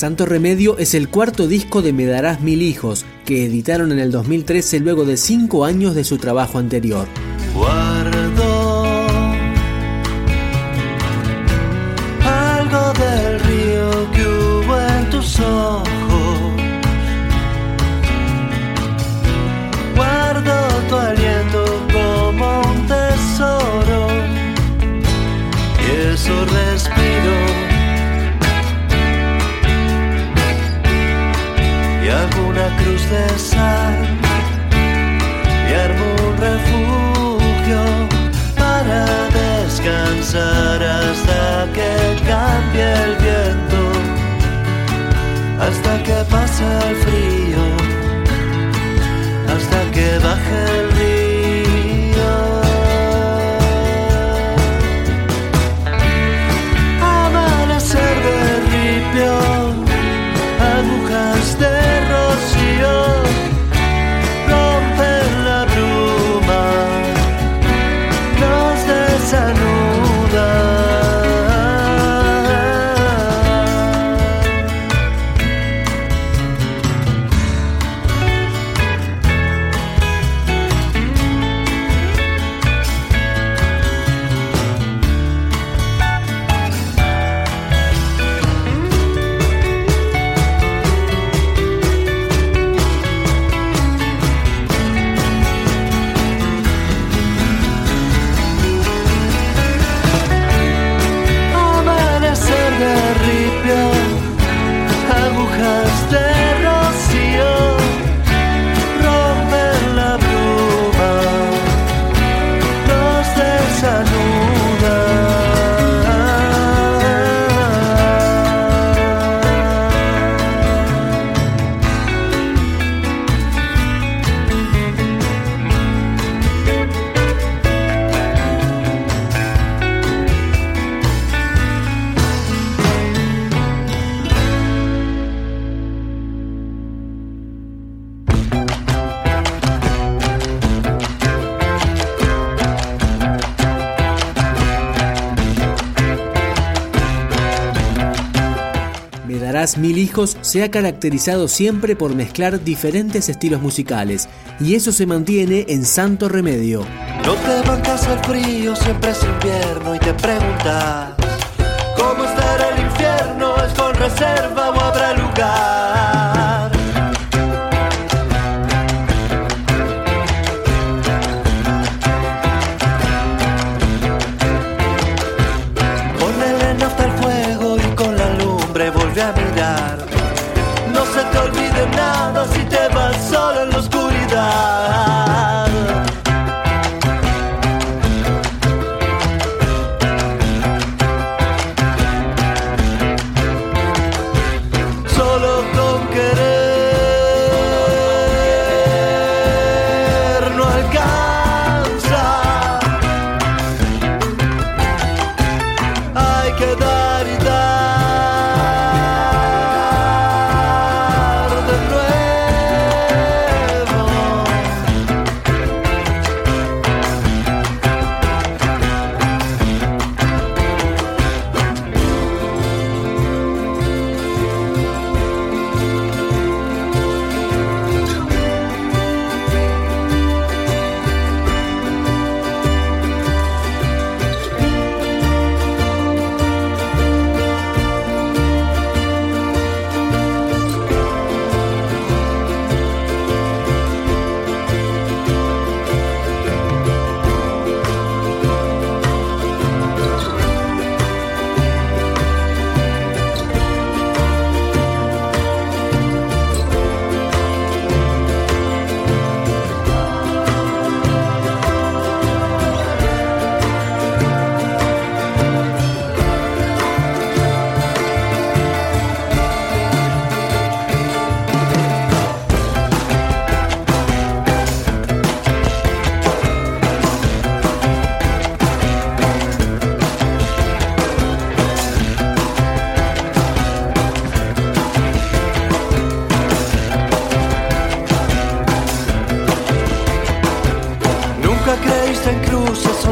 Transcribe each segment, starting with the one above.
Santo Remedio es el cuarto disco de Me Darás Mil Hijos, que editaron en el 2013 luego de cinco años de su trabajo anterior. stay Mil Hijos se ha caracterizado siempre por mezclar diferentes estilos musicales y eso se mantiene en Santo Remedio. No te bancas el frío, siempre es invierno y te preguntas ¿Cómo estará el infierno? ¿Es con reserva o habrá lugar?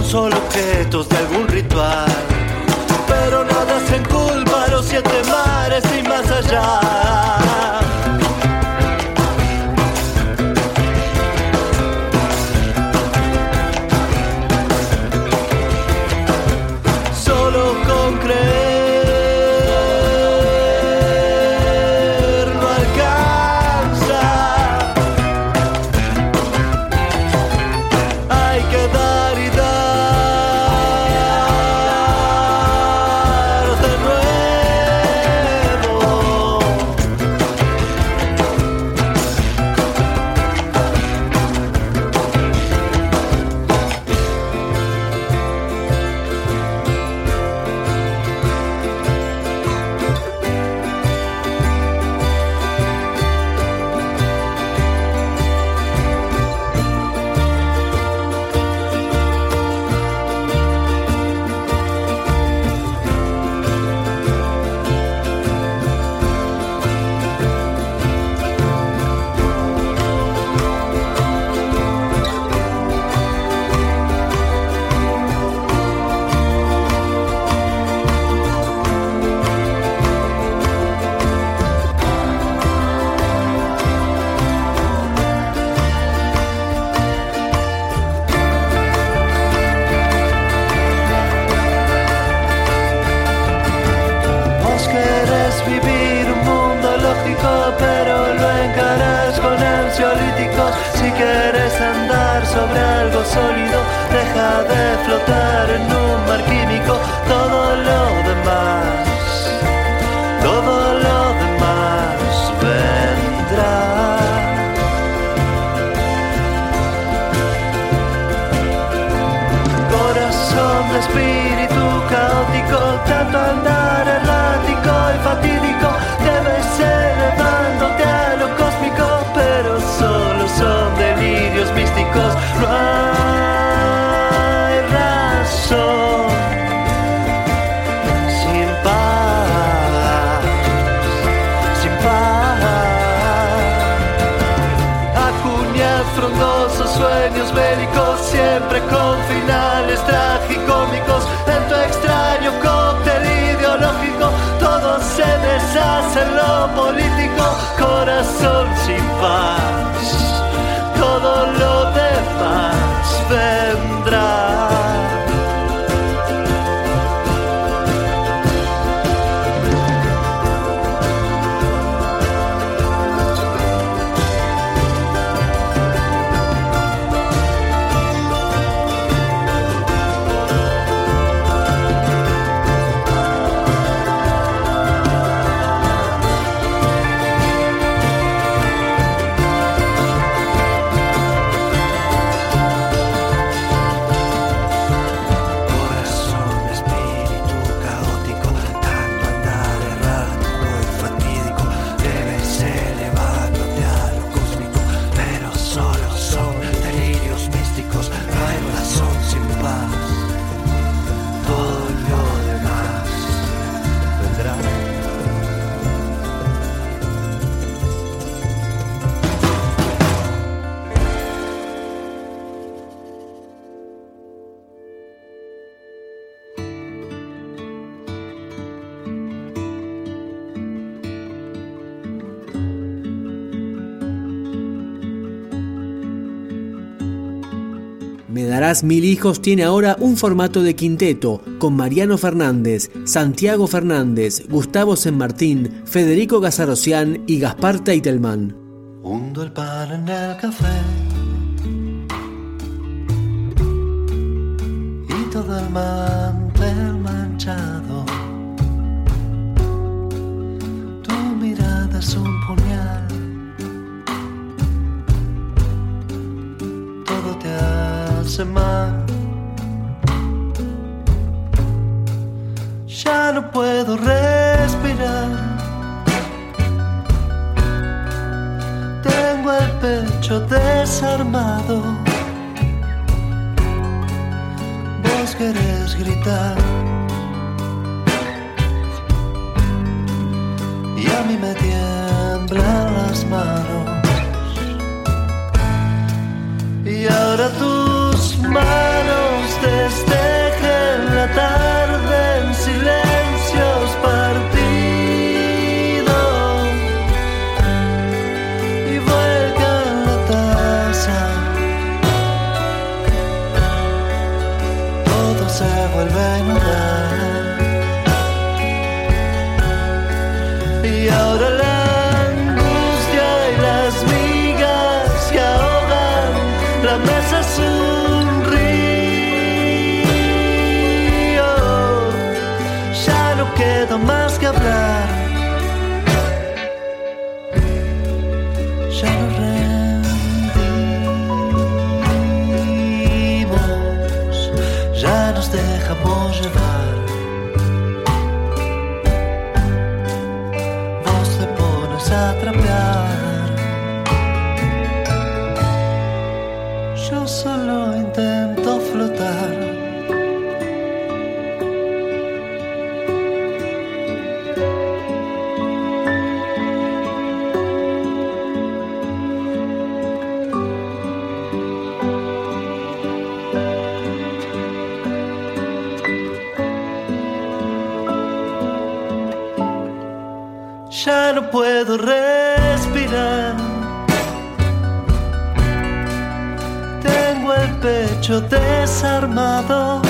Solo objetos de algún ritual. Pero nada se culpa a los siete mares y más allá. Si querés andar sobre algo sólido, deja de flotar en un mar químico. Político. Darás mil hijos tiene ahora un formato de quinteto con Mariano Fernández, Santiago Fernández, Gustavo San Martín, Federico Gazarocián y Gaspar Teitelman. Hundo el pan en el café y todo el mantel manchado. Tu mirada es un puñal, Ya no puedo respirar. Tengo el pecho desarmado. Vos querés gritar. Y Yo solo intento flotar. Ya no puedo respirar. Pecho desarmado.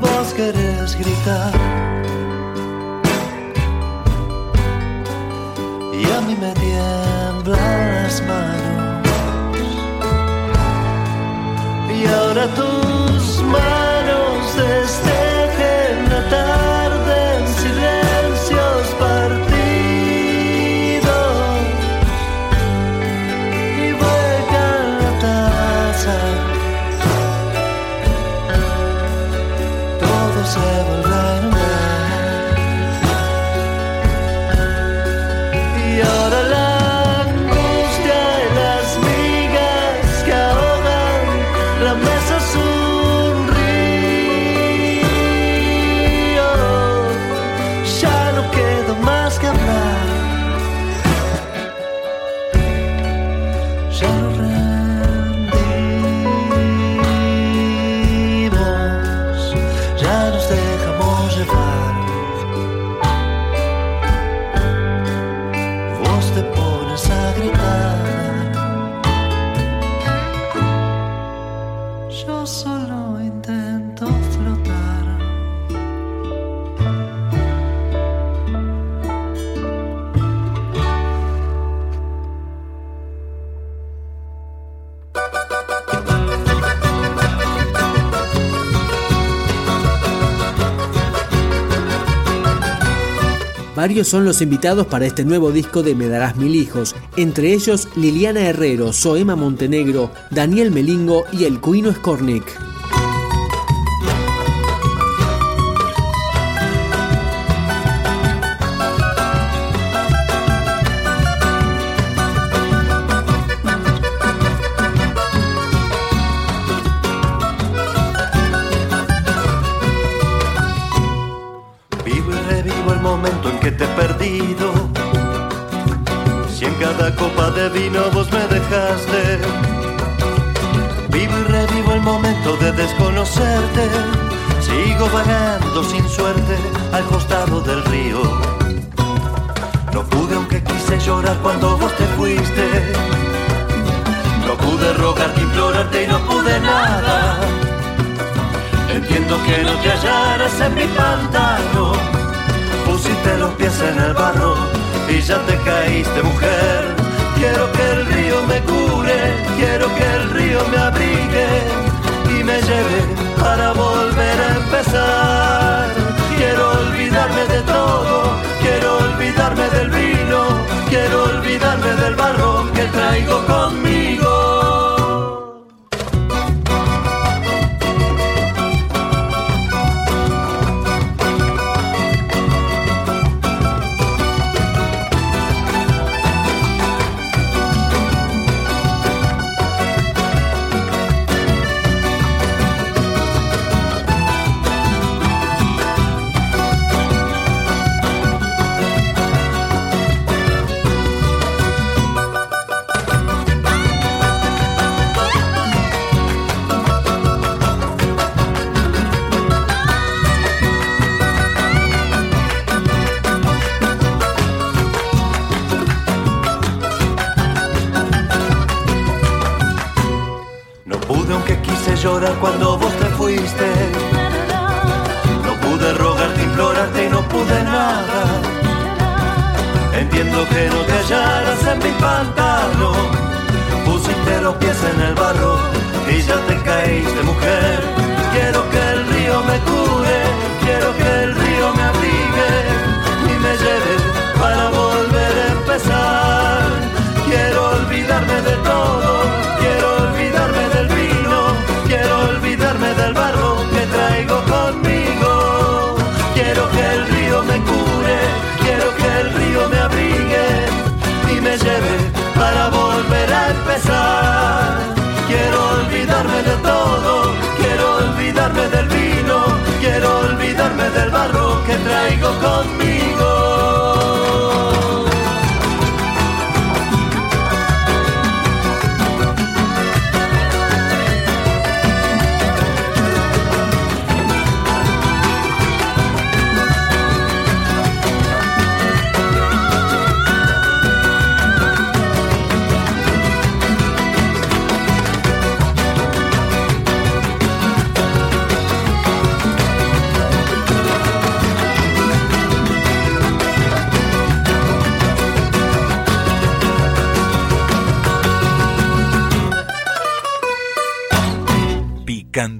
Vos querés gritar. Y a mí me tiemblan las manos. Y ahora tus manos Varios son los invitados para este nuevo disco de Me Darás Mil Hijos, entre ellos Liliana Herrero, Soema Montenegro, Daniel Melingo y el Cuino Skornik. Vivo y revivo el momento en que te he perdido. Si en cada copa de vino vos me dejaste. Vivo y revivo el momento de desconocerte. Sigo vagando sin suerte al costado del río. No pude aunque quise llorar cuando vos te fuiste. No pude rogarte, implorarte y no pude nada. Entiendo que no te hallaras en mi pantano. Pusiste los pies en el barro y ya te caíste, mujer. Quiero que el río me cure, quiero que el río me abrigue y me lleve para volver a empezar. Quiero olvidarme de todo, quiero olvidarme del vino, quiero olvidarme del barro que traigo conmigo. Cuando vos te fuiste. No pude rogarte, implorarte y no pude nada. Entiendo que no te hallaras en mi pantalón. Pusiste los pies en el barro y ya te caíste, mujer. Quiero que el río me cure, quiero que el río me abrigue y me lleve para volver a empezar. Quiero olvidarme de todo,